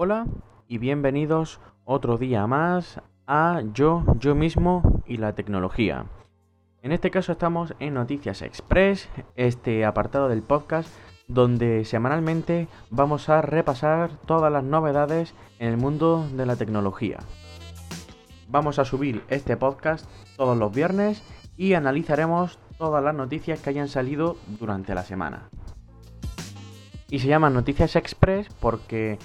Hola y bienvenidos otro día más a Yo, Yo mismo y la tecnología. En este caso estamos en Noticias Express, este apartado del podcast donde semanalmente vamos a repasar todas las novedades en el mundo de la tecnología. Vamos a subir este podcast todos los viernes y analizaremos todas las noticias que hayan salido durante la semana. Y se llama Noticias Express porque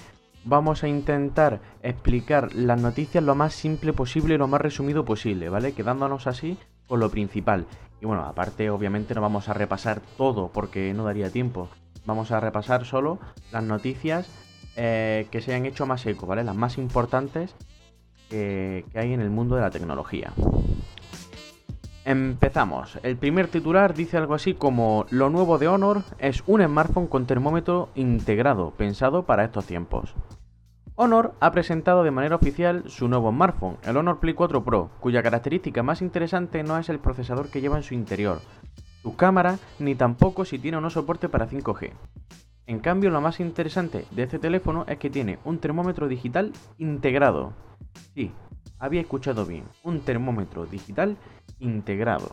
vamos a intentar explicar las noticias lo más simple posible lo más resumido posible, ¿vale? Quedándonos así con lo principal. Y bueno, aparte obviamente no vamos a repasar todo porque no daría tiempo. Vamos a repasar solo las noticias eh, que se hayan hecho más eco, ¿vale? Las más importantes que hay en el mundo de la tecnología. Empezamos. El primer titular dice algo así como lo nuevo de Honor es un smartphone con termómetro integrado, pensado para estos tiempos. Honor ha presentado de manera oficial su nuevo smartphone, el Honor Play 4 Pro, cuya característica más interesante no es el procesador que lleva en su interior, su cámara, ni tampoco si tiene o no soporte para 5G. En cambio, lo más interesante de este teléfono es que tiene un termómetro digital integrado. Sí, había escuchado bien, un termómetro digital integrado.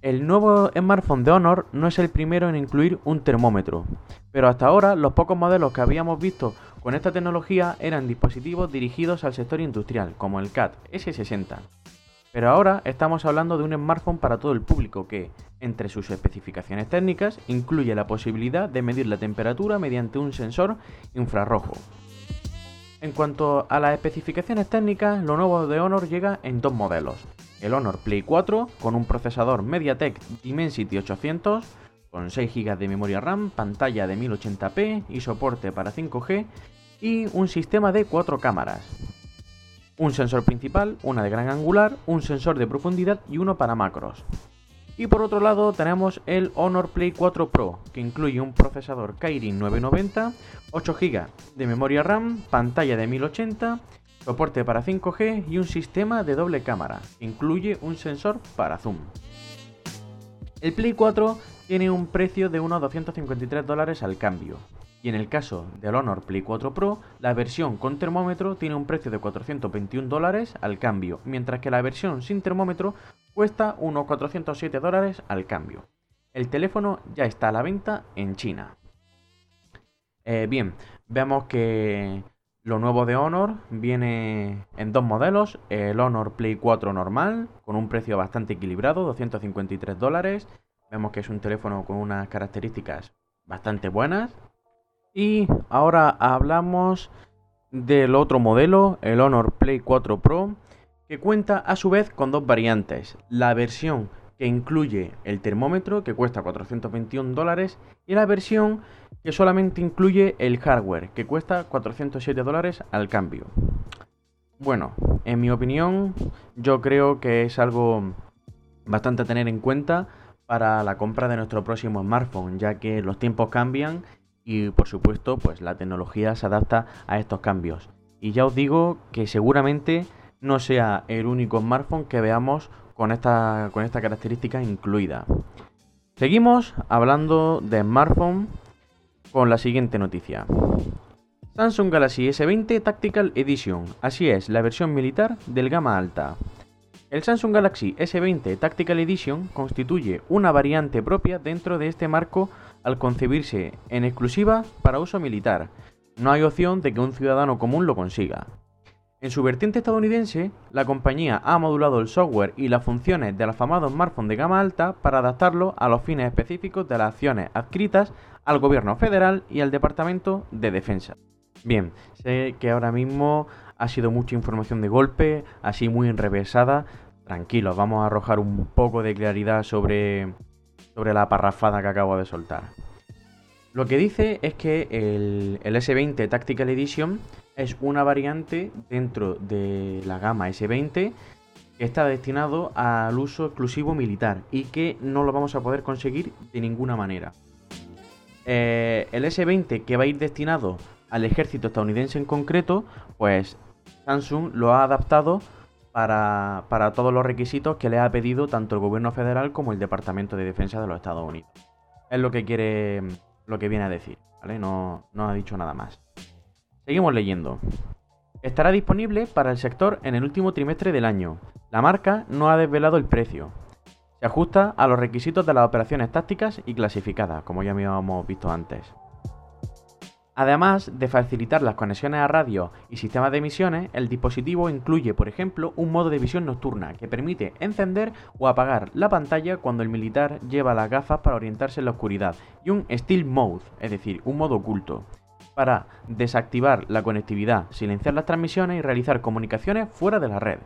El nuevo smartphone de Honor no es el primero en incluir un termómetro, pero hasta ahora los pocos modelos que habíamos visto con esta tecnología eran dispositivos dirigidos al sector industrial, como el CAT S60. Pero ahora estamos hablando de un smartphone para todo el público que, entre sus especificaciones técnicas, incluye la posibilidad de medir la temperatura mediante un sensor infrarrojo, en cuanto a las especificaciones técnicas, lo nuevo de Honor llega en dos modelos. El Honor Play 4 con un procesador MediaTek Dimensity 800 con 6 GB de memoria RAM, pantalla de 1080p y soporte para 5G y un sistema de 4 cámaras. Un sensor principal, una de gran angular, un sensor de profundidad y uno para macros. Y por otro lado tenemos el Honor Play 4 Pro, que incluye un procesador Kirin 990, 8 GB de memoria RAM, pantalla de 1080, soporte para 5G y un sistema de doble cámara, que incluye un sensor para zoom. El Play 4 tiene un precio de unos 253 dólares al cambio, y en el caso del Honor Play 4 Pro, la versión con termómetro tiene un precio de 421 dólares al cambio, mientras que la versión sin termómetro cuesta unos 407 dólares al cambio. El teléfono ya está a la venta en China. Eh, bien, vemos que lo nuevo de Honor viene en dos modelos, el Honor Play 4 normal, con un precio bastante equilibrado, 253 dólares. Vemos que es un teléfono con unas características bastante buenas, y ahora hablamos del otro modelo, el Honor Play 4 Pro, que cuenta a su vez con dos variantes. La versión que incluye el termómetro, que cuesta 421 dólares, y la versión que solamente incluye el hardware, que cuesta 407 dólares al cambio. Bueno, en mi opinión, yo creo que es algo bastante a tener en cuenta para la compra de nuestro próximo smartphone, ya que los tiempos cambian y por supuesto pues la tecnología se adapta a estos cambios. Y ya os digo que seguramente no sea el único smartphone que veamos con esta, con esta característica incluida. Seguimos hablando de smartphone con la siguiente noticia. Samsung Galaxy S20 Tactical Edition, así es, la versión militar del gama alta. El Samsung Galaxy S20 Tactical Edition constituye una variante propia dentro de este marco al concebirse en exclusiva para uso militar. No hay opción de que un ciudadano común lo consiga. En su vertiente estadounidense, la compañía ha modulado el software y las funciones del afamado smartphone de gama alta para adaptarlo a los fines específicos de las acciones adscritas al gobierno federal y al Departamento de Defensa. Bien, sé que ahora mismo ha sido mucha información de golpe, así muy enrevesada. Tranquilos, vamos a arrojar un poco de claridad sobre, sobre la parrafada que acabo de soltar. Lo que dice es que el, el, S20 Tactical Edition es una variante dentro de la gama S20 que está destinado al uso exclusivo militar y que no lo vamos a poder conseguir de ninguna manera. Eh, el S20 que va a ir destinado al ejército estadounidense en concreto, pues Samsung lo ha adaptado para, todos los requisitos que le ha pedido tanto el gobierno federal como el Departamento de Defensa de los Estados Unidos. Es lo que quiere, lo que viene a decir, ¿vale? No, no ha dicho nada más. Seguimos leyendo. Estará disponible para el sector en el último trimestre del año. La marca no ha desvelado el precio. Se ajusta a los requisitos de las operaciones tácticas y clasificadas, como ya habíamos visto antes. Además de facilitar las conexiones a radio y sistemas de emisiones, el dispositivo incluye, por ejemplo, un modo de visión nocturna que permite encender o apagar la pantalla cuando el militar lleva las gafas para orientarse en la oscuridad, y un Stealth Mode, es decir, un modo oculto, para desactivar la conectividad, silenciar las transmisiones y realizar comunicaciones fuera de la red.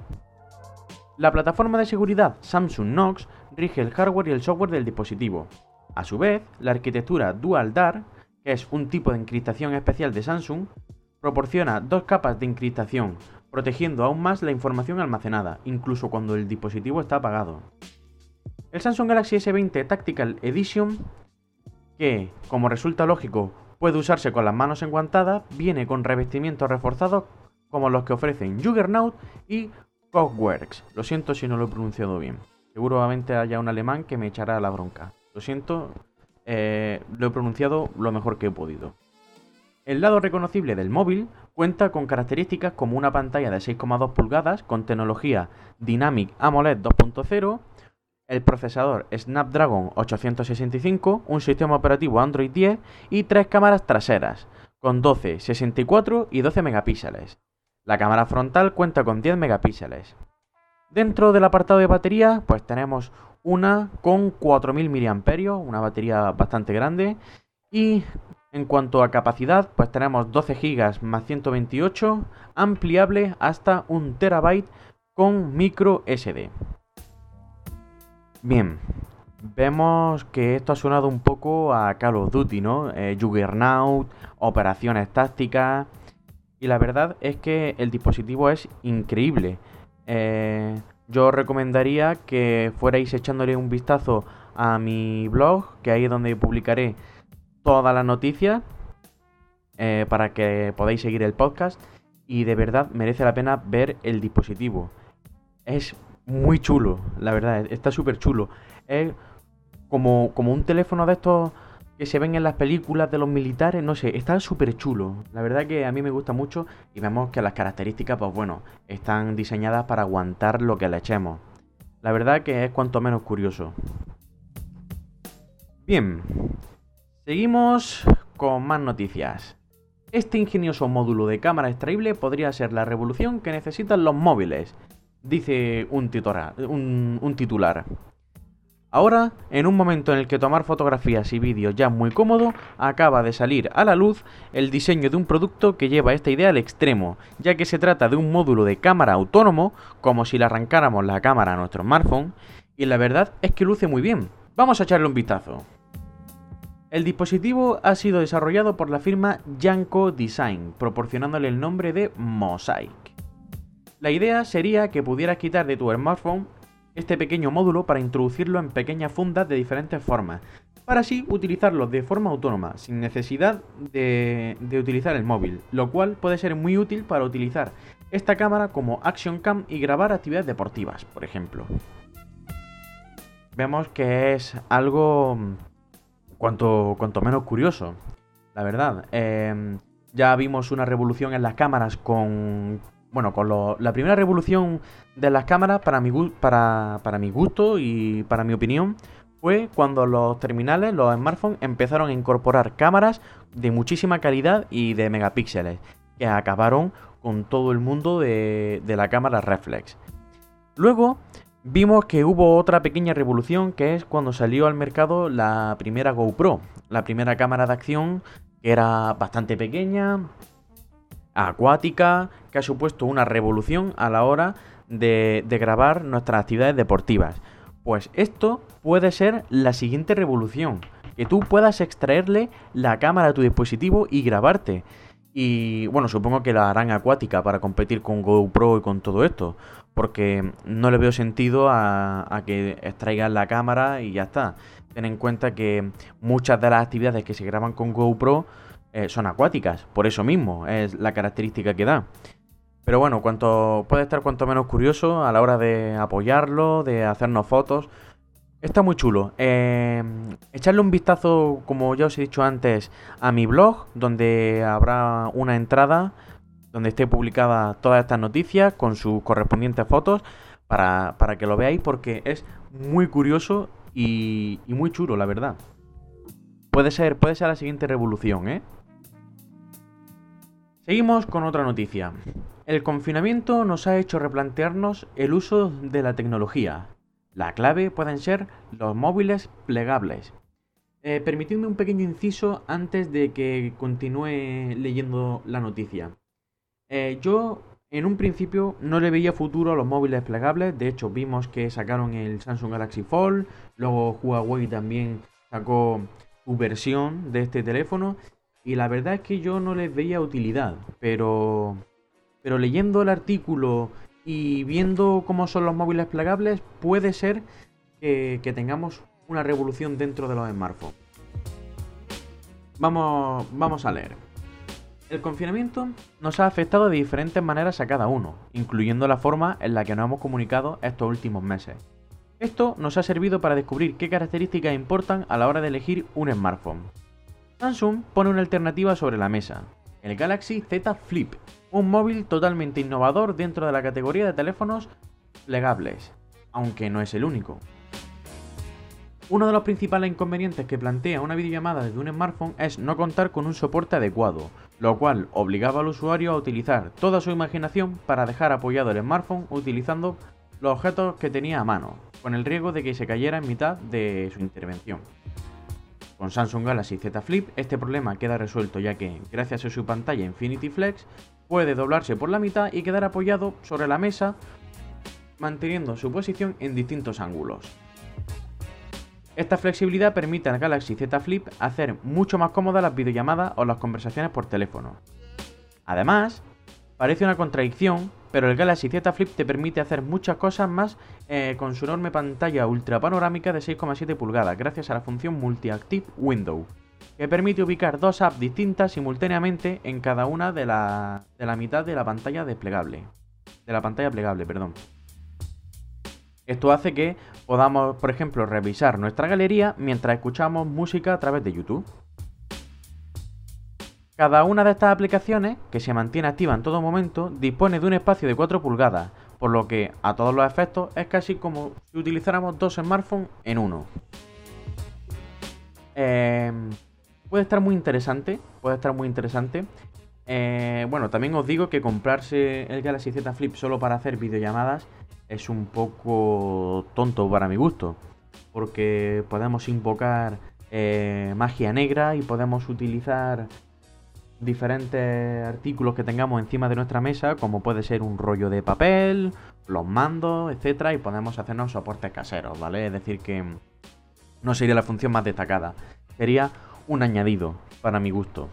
La plataforma de seguridad Samsung Knox rige el hardware y el software del dispositivo. A su vez, la arquitectura Dual DAR que es un tipo de encriptación especial de Samsung, proporciona dos capas de encriptación, protegiendo aún más la información almacenada, incluso cuando el dispositivo está apagado. El Samsung Galaxy S20 Tactical Edition, que, como resulta lógico, puede usarse con las manos enguantadas, viene con revestimientos reforzados como los que ofrecen Juggernaut y Cogworks. Lo siento si no lo he pronunciado bien. Seguramente haya un alemán que me echará la bronca. Lo siento, eh, lo he pronunciado lo mejor que he podido. El lado reconocible del móvil cuenta con características como una pantalla de 6,2 pulgadas con tecnología Dynamic AMOLED 2.0, el procesador Snapdragon 865, un sistema operativo Android 10 y tres cámaras traseras con 12, 64 y 12 megapíxeles. La cámara frontal cuenta con 10 megapíxeles. Dentro del apartado de batería, pues tenemos una con 4000 mAh, una batería bastante grande. Y en cuanto a capacidad, pues tenemos 12 GB más 128, ampliable hasta 1 TB con micro SD. Bien, vemos que esto ha sonado un poco a Call of Duty, ¿no? Eh, Juggernaut, operaciones tácticas. Y la verdad es que el dispositivo es increíble. Eh, yo recomendaría que fuerais echándole un vistazo a mi blog, que ahí es donde publicaré todas las noticias eh, para que podáis seguir el podcast. Y de verdad merece la pena ver el dispositivo. Es muy chulo, la verdad, está súper chulo. Es como, como un teléfono de estos que se ven en las películas de los militares, no sé, está súper chulo. La verdad que a mí me gusta mucho y vemos que las características, pues bueno, están diseñadas para aguantar lo que le echemos. La verdad que es cuanto menos curioso. Bien, seguimos con más noticias. Este ingenioso módulo de cámara extraíble podría ser la revolución que necesitan los móviles, dice un, un, titular. Ahora, en un momento en el que tomar fotografías y vídeos ya es muy cómodo, acaba de salir a la luz el diseño de un producto que lleva esta idea al extremo, ya que se trata de un módulo de cámara autónomo, como si le arrancáramos la cámara a nuestro smartphone, y la verdad es que luce muy bien. Vamos a echarle un vistazo. El dispositivo ha sido desarrollado por la firma Yanko Design, proporcionándole el nombre de Mosaic. La idea sería que pudieras quitar de tu smartphone este pequeño módulo para introducirlo en pequeñas fundas de diferentes formas, para así utilizarlo de forma autónoma, sin necesidad de, utilizar el móvil, lo cual puede ser muy útil para utilizar esta cámara como Action Cam y grabar actividades deportivas, por ejemplo. Vemos que es algo cuanto, cuanto menos curioso, la verdad. Em, ya vimos una revolución en las cámaras con, bueno, con la primera revolución de las cámaras, para mi, gusto y para mi opinión, fue cuando los terminales, los smartphones, empezaron a incorporar cámaras de muchísima calidad y de megapíxeles, que acabaron con todo el mundo de, de la cámara reflex. Luego vimos que hubo otra pequeña revolución que es cuando salió al mercado la primera GoPro, la primera cámara de acción que era bastante pequeña, acuática, que ha supuesto una revolución a la hora de, grabar nuestras actividades deportivas. Pues esto puede ser la siguiente revolución. Que tú puedas extraerle la cámara a tu dispositivo y grabarte. Y bueno, supongo que la harán acuática para competir con GoPro y con todo esto. Porque no le veo sentido a, a que extraigan la cámara y ya está. Ten en cuenta que muchas de las actividades que se graban con GoPro eh, son acuáticas, por eso mismo, es la característica que da. Pero bueno, cuanto puede estar cuanto menos curioso a la hora de apoyarlo, de hacernos fotos. Está muy chulo. Eh, echarle un vistazo, como ya os he dicho antes, a mi blog, donde habrá una entrada donde esté publicada todas estas noticias con sus correspondientes fotos para, para que lo veáis porque es muy curioso y, y, muy chulo, la verdad. Puede ser, puede ser la siguiente revolución, ¿eh? Seguimos con otra noticia. El confinamiento nos ha hecho replantearnos el uso de la tecnología. La clave pueden ser los móviles plegables. Eh, permitidme un pequeño inciso antes de que continúe leyendo la noticia. Eh, yo en un principio no le veía futuro a los móviles plegables, de hecho vimos que sacaron el Samsung Galaxy Fold, luego Huawei también sacó su versión de este teléfono y la verdad es que yo no les veía utilidad, pero pero leyendo el artículo y viendo cómo son los móviles plegables puede ser que, que tengamos una revolución dentro de los smartphones. Vamos, vamos a leer. El confinamiento nos ha afectado de diferentes maneras a cada uno, incluyendo la forma en la que nos hemos comunicado estos últimos meses. Esto nos ha servido para descubrir qué características importan a la hora de elegir un smartphone. Samsung pone una alternativa sobre la mesa, el Galaxy Z Flip, un móvil totalmente innovador dentro de la categoría de teléfonos plegables, aunque no es el único. Uno de los principales inconvenientes que plantea una videollamada desde un smartphone es no contar con un soporte adecuado, lo cual obligaba al usuario a utilizar toda su imaginación para dejar apoyado el smartphone utilizando los objetos que tenía a mano, con el riesgo de que se cayera en mitad de su intervención. Con Samsung Galaxy Z Flip este problema queda resuelto ya que, gracias a su pantalla Infinity Flex, puede doblarse por la mitad y quedar apoyado sobre la mesa manteniendo su posición en distintos ángulos. Esta flexibilidad permite al Galaxy Z Flip hacer mucho más cómodas las videollamadas o las conversaciones por teléfono. Además, parece una contradicción, pero el Galaxy Z Flip te permite hacer muchas cosas más eh, con su enorme pantalla ultra panorámica de 6,7 pulgadas, gracias a la función Multi-Active Window, que permite ubicar dos apps distintas simultáneamente en cada una de la, de la mitad de la pantalla desplegable. De la pantalla plegable, perdón. Esto hace que podamos, por ejemplo, revisar nuestra galería mientras escuchamos música a través de YouTube. Cada una de estas aplicaciones, que se mantiene activa en todo momento, dispone de un espacio de 4 pulgadas, por lo que a todos los efectos es casi como si utilizáramos dos smartphones en uno. Em, puede estar muy interesante, puede estar muy interesante. Eh, bueno, también os digo que comprarse el Galaxy Z Flip solo para hacer videollamadas es un poco tonto para mi gusto, porque podemos invocar eh, magia negra y podemos utilizar diferentes artículos que tengamos encima de nuestra mesa, como puede ser un rollo de papel, los mandos, etcétera, y podemos hacernos soportes caseros, ¿vale? Es decir, que no sería la función más destacada, sería un añadido para mi gusto.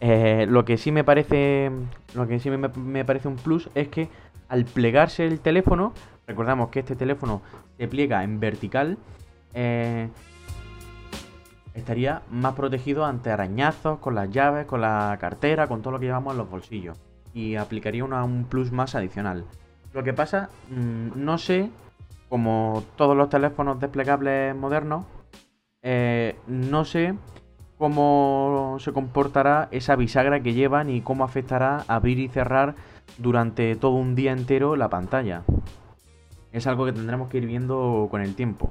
Eh, lo que sí me parece, lo que sí me parece un plus es que al plegarse el teléfono, recordamos que este teléfono se pliega en vertical, eh, estaría más protegido ante arañazos, con las llaves, con la cartera, con todo lo que llevamos en los bolsillos. Y aplicaría un plus más adicional. Lo que pasa, mm, no sé, como todos los teléfonos desplegables modernos, eh, no sé cómo se comportará esa bisagra que llevan y cómo afectará abrir y cerrar durante todo un día entero la pantalla. Es algo que tendremos que ir viendo con el tiempo.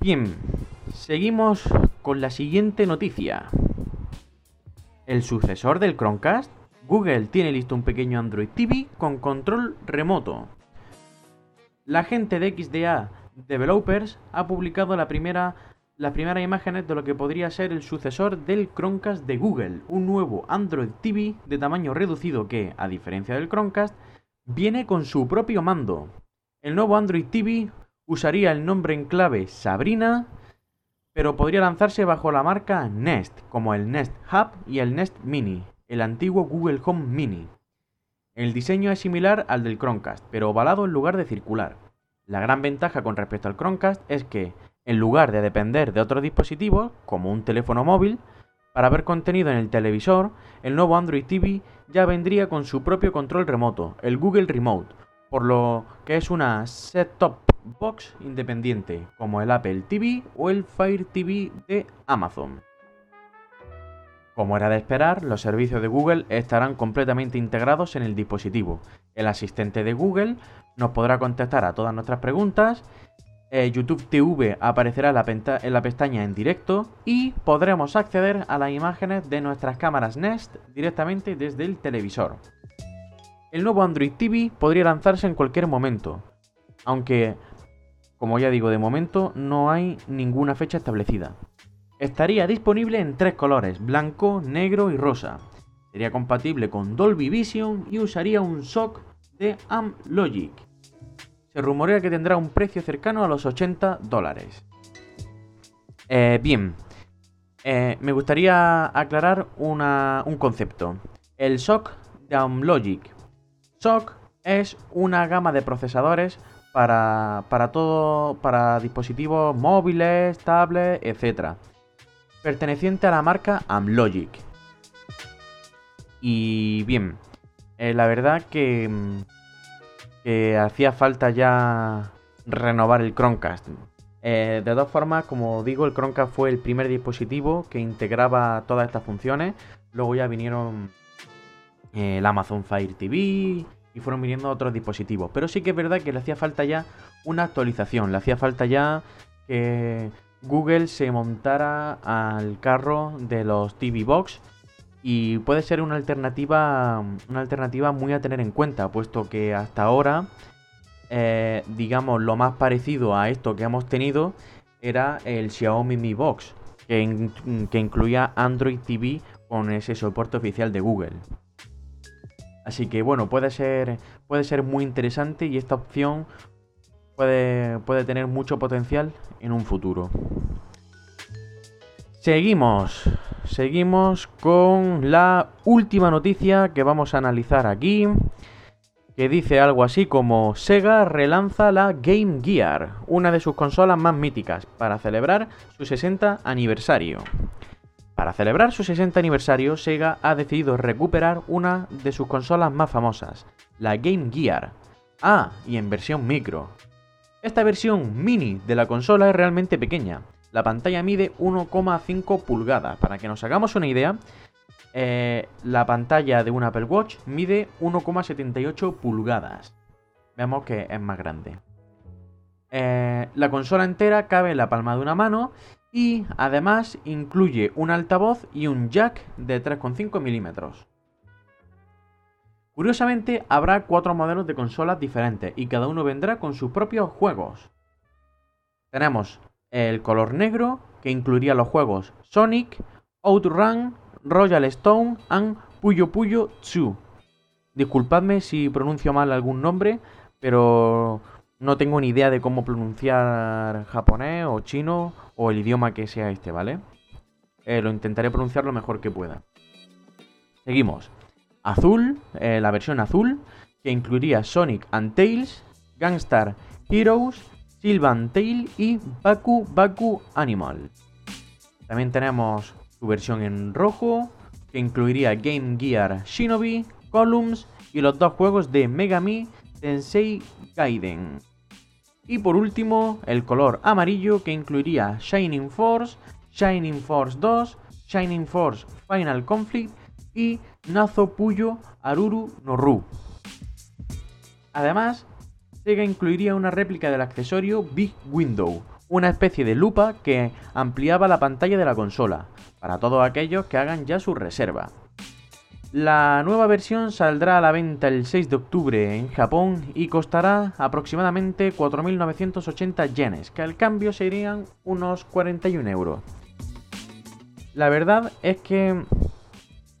Bien, seguimos con la siguiente noticia. El sucesor del Chromecast, Google tiene listo un pequeño Android TV con control remoto. La gente de XDA Developers ha publicado las primeras imágenes de lo que podría ser el sucesor del Chromecast de Google, un nuevo Android TV de tamaño reducido que, a diferencia del Chromecast, viene con su propio mando. El nuevo Android TV usaría el nombre en clave Sabrina, pero podría lanzarse bajo la marca Nest, como el Nest Hub y el Nest Mini, el antiguo Google Home Mini. El diseño es similar al del Chromecast, pero ovalado en lugar de circular. La gran ventaja con respecto al Chromecast es que en lugar de depender de otros dispositivos, como un teléfono móvil, para ver contenido en el televisor, el nuevo Android TV ya vendría con su propio control remoto, el Google Remote, por lo que es una set-top box independiente, como el Apple TV o el Fire TV de Amazon. Como era de esperar, los servicios de Google estarán completamente integrados en el dispositivo. El asistente de Google nos podrá contestar a todas nuestras preguntas, eh, YouTube TV aparecerá en la, en la pestaña en directo y podremos acceder a las imágenes de nuestras cámaras Nest directamente desde el televisor. El nuevo Android TV podría lanzarse en cualquier momento, aunque, como ya digo, de momento no hay ninguna fecha establecida. Estaría disponible en tres colores, blanco, negro y rosa. Sería compatible con Dolby Vision y usaría un SOC de Amlogic. Se rumorea que tendrá un precio cercano a los 80 dólares. Eh, bien, eh, me gustaría aclarar un concepto. El SOC de Amlogic. SOC es una gama de procesadores para, para todo, para dispositivos móviles, tablets, etc perteneciente a la marca Amlogic. Y bien, eh, la verdad que, hacía falta ya renovar el Chromecast. Eh, de todas formas, como digo, el Chromecast fue el primer dispositivo que integraba todas estas funciones. Luego ya vinieron eh, el Amazon Fire TV y fueron viniendo otros dispositivos. Pero sí que es verdad que le hacía falta ya una actualización. Le hacía falta ya que Google se montara al carro de los TV Box y puede ser una alternativa, una alternativa muy a tener en cuenta, puesto que hasta ahora, eh, digamos, lo más parecido a esto que hemos tenido era el Xiaomi Mi Box, que, que incluía Android TV con ese soporte oficial de Google. Así que bueno, puede ser, puede ser muy interesante y esta opción puede, puede tener mucho potencial en un futuro. Seguimos, seguimos con la última noticia que vamos a analizar aquí, que dice algo así como Sega relanza la Game Gear, una de sus consolas más míticas, para celebrar su 60 aniversario. Para celebrar su 60 aniversario, Sega ha decidido recuperar una de sus consolas más famosas, la Game Gear. Ah, y en versión micro, esta versión mini de la consola es realmente pequeña. La pantalla mide 1,5 pulgadas. Para que nos hagamos una idea, eh, la pantalla de un Apple Watch mide 1,78 pulgadas. Veamos que es más grande. Eh, la consola entera cabe en la palma de una mano y además incluye un altavoz y un jack de 3,5 milímetros. Curiosamente, habrá cuatro modelos de consolas diferentes y cada uno vendrá con sus propios juegos. Tenemos el color negro, que incluiría los juegos Sonic, Outrun, Royal Stone and Puyo Puyo 2. Disculpadme si pronuncio mal algún nombre, pero no tengo ni idea de cómo pronunciar japonés o chino o el idioma que sea este, ¿vale? Eh, lo intentaré pronunciar lo mejor que pueda. Seguimos azul, eh, la versión azul, que incluiría Sonic and Tails, Gangstar Heroes, Sylvan Tail y Baku Baku Animal. También tenemos su versión en rojo, que incluiría Game Gear Shinobi, Columns y los dos juegos de Megami Tensei Gaiden. Y por último, el color amarillo que incluiría Shining Force, Shining Force 2, Shining Force Final Conflict y Nazo Puyo Aruru Noru. Además, Sega incluiría una réplica del accesorio Big Window, una especie de lupa que ampliaba la pantalla de la consola, para todos aquellos que hagan ya su reserva. La nueva versión saldrá a la venta el 6 de octubre en Japón y costará aproximadamente 4.980 yenes, que al cambio serían unos 41 euros. La verdad es que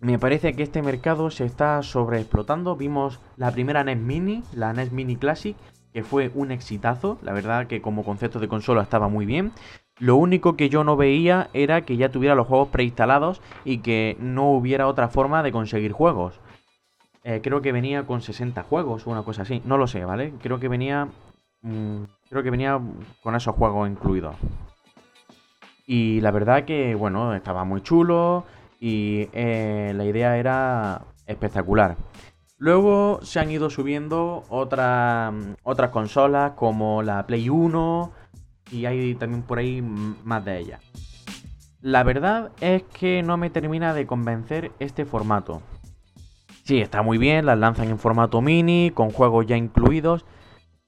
me parece que este mercado se está sobreexplotando. Vimos la primera NES Mini, la NES Mini Classic, que fue un exitazo. La verdad que como concepto de consola estaba muy bien. Lo único que yo no veía era que ya tuviera los juegos preinstalados y que no hubiera otra forma de conseguir juegos. Eh, creo que venía con 60 juegos o una cosa así. No lo sé, ¿vale? Creo que venía. Mm, creo que venía con esos juegos incluidos. Y la verdad que, bueno, estaba muy chulo y eh, la idea era espectacular. Luego se han ido subiendo otras consolas como la Play 1 y hay también por ahí más de ellas. La verdad es que no me termina de convencer este formato. Sí, está muy bien, las lanzan en formato mini, con juegos ya incluidos,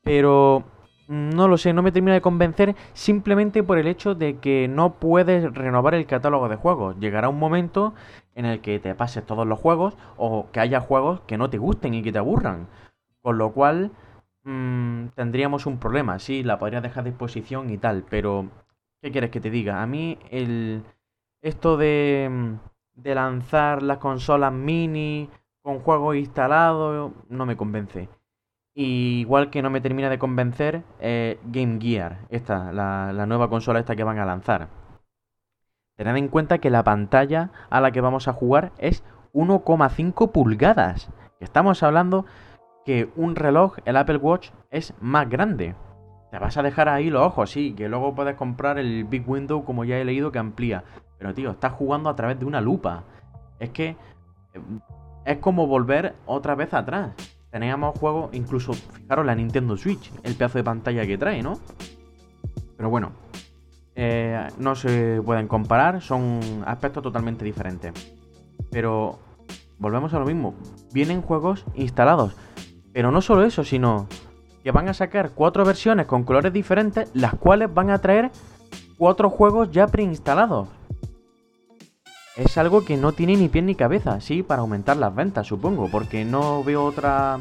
pero no lo sé, no me termina de convencer simplemente por el hecho de que no puedes renovar el catálogo de juegos. Llegará un momento en el que te pases todos los juegos o que haya juegos que no te gusten y que te aburran. Con lo cual mmm, tendríamos un problema. Sí, la podría dejar a disposición y tal, pero ¿qué quieres que te diga? A mí el esto de, de lanzar las consolas mini con juegos instalados no me convence igual que no me termina de convencer eh, Game Gear, esta, la, la, nueva consola esta que van a lanzar. Tened en cuenta que la pantalla a la que vamos a jugar es 1,5 pulgadas. Estamos hablando que un reloj, el Apple Watch, es más grande. Te vas a dejar ahí los ojos, sí, que luego puedes comprar el Big Window como ya he leído que amplía. Pero tío, estás jugando a través de una lupa. Es que eh, es como volver otra vez atrás teníamos juegos, incluso, fijaros, la Nintendo Switch, el pedazo de pantalla que trae, ¿no? Pero bueno, eh, no se pueden comparar, son aspectos totalmente diferentes. Pero volvemos a lo mismo, vienen juegos instalados. Pero no solo eso, sino que van a sacar cuatro versiones con colores diferentes, las cuales van a traer cuatro juegos ya preinstalados es algo que no tiene ni pie ni cabeza, sí, para aumentar las ventas, supongo, porque no veo otra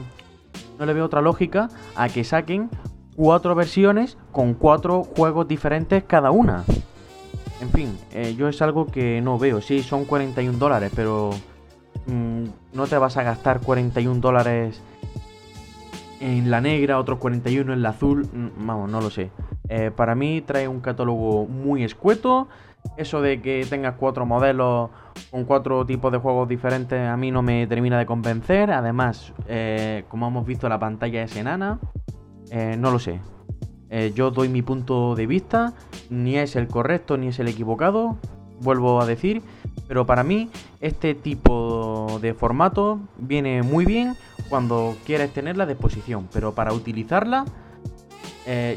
no le veo otra lógica a que saquen cuatro versiones con cuatro juegos diferentes cada una. En fin, eh, yo es algo que no veo. Sí, son 41 dólares, pero mm, no te vas a gastar 41 dólares en la negra, otros 41 en la azul. Mm, vamos, no lo sé. Eh, para mí trae un catálogo muy escueto eso de que tengas cuatro modelos con cuatro tipos de juegos diferentes a mí no me termina de convencer. Además, eh, como hemos visto, la pantalla es enana. Eh, no lo sé. Yo doy mi punto de vista. Ni es el correcto ni es el equivocado. Vuelvo a decir. Pero para mí, este tipo de formato viene muy bien cuando quieres tenerla a disposición. Pero para utilizarla,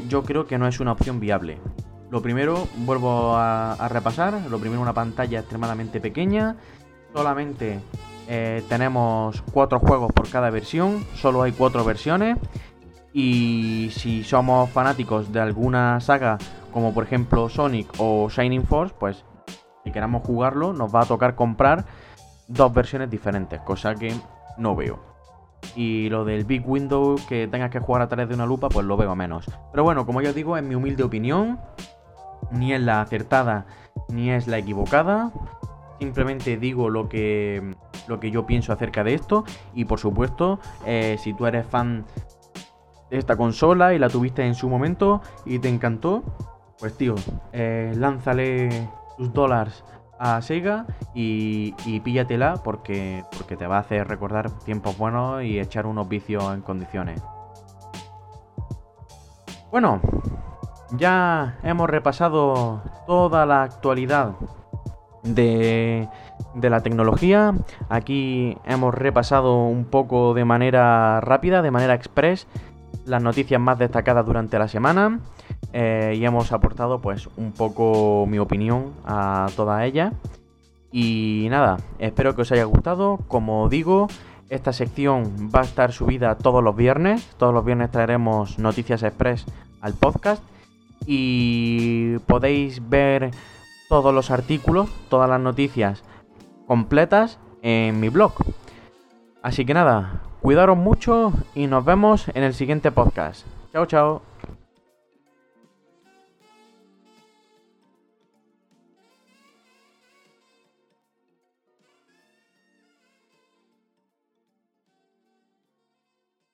yo creo que no es una opción viable. Lo primero, vuelvo a, repasar, lo primero una pantalla extremadamente pequeña, solamente eh, tenemos cuatro juegos por cada versión, solo hay cuatro versiones y si somos fanáticos de alguna saga como por ejemplo Sonic o Shining Force, pues si queramos jugarlo nos va a tocar comprar dos versiones diferentes, cosa que no veo. Y lo del Big Window que tengas que jugar a través de una lupa, pues lo veo menos. Pero bueno, como ya os digo, en mi humilde opinión, ni es la acertada ni es la equivocada. Simplemente digo lo que, lo que yo pienso acerca de esto. Y por supuesto, eh, si tú eres fan de esta consola y la tuviste en su momento y te encantó, pues tío, eh, lánzale tus dólares a Sega y, y, píllatela porque, porque te va a hacer recordar tiempos buenos y echar unos vicios en condiciones. Bueno, ya hemos repasado toda la actualidad de, la tecnología. Aquí hemos repasado un poco de manera rápida, de manera express, las noticias más destacadas durante la semana. Eh, y hemos aportado pues un poco mi opinión a toda ella. Y nada, espero que os haya gustado. Como digo, esta sección va a estar subida todos los viernes. Todos los viernes traeremos noticias express al podcast y podéis ver todos los artículos, todas las noticias completas en mi blog. Así que nada, cuidaros mucho y nos vemos en el siguiente podcast. Chao, chao.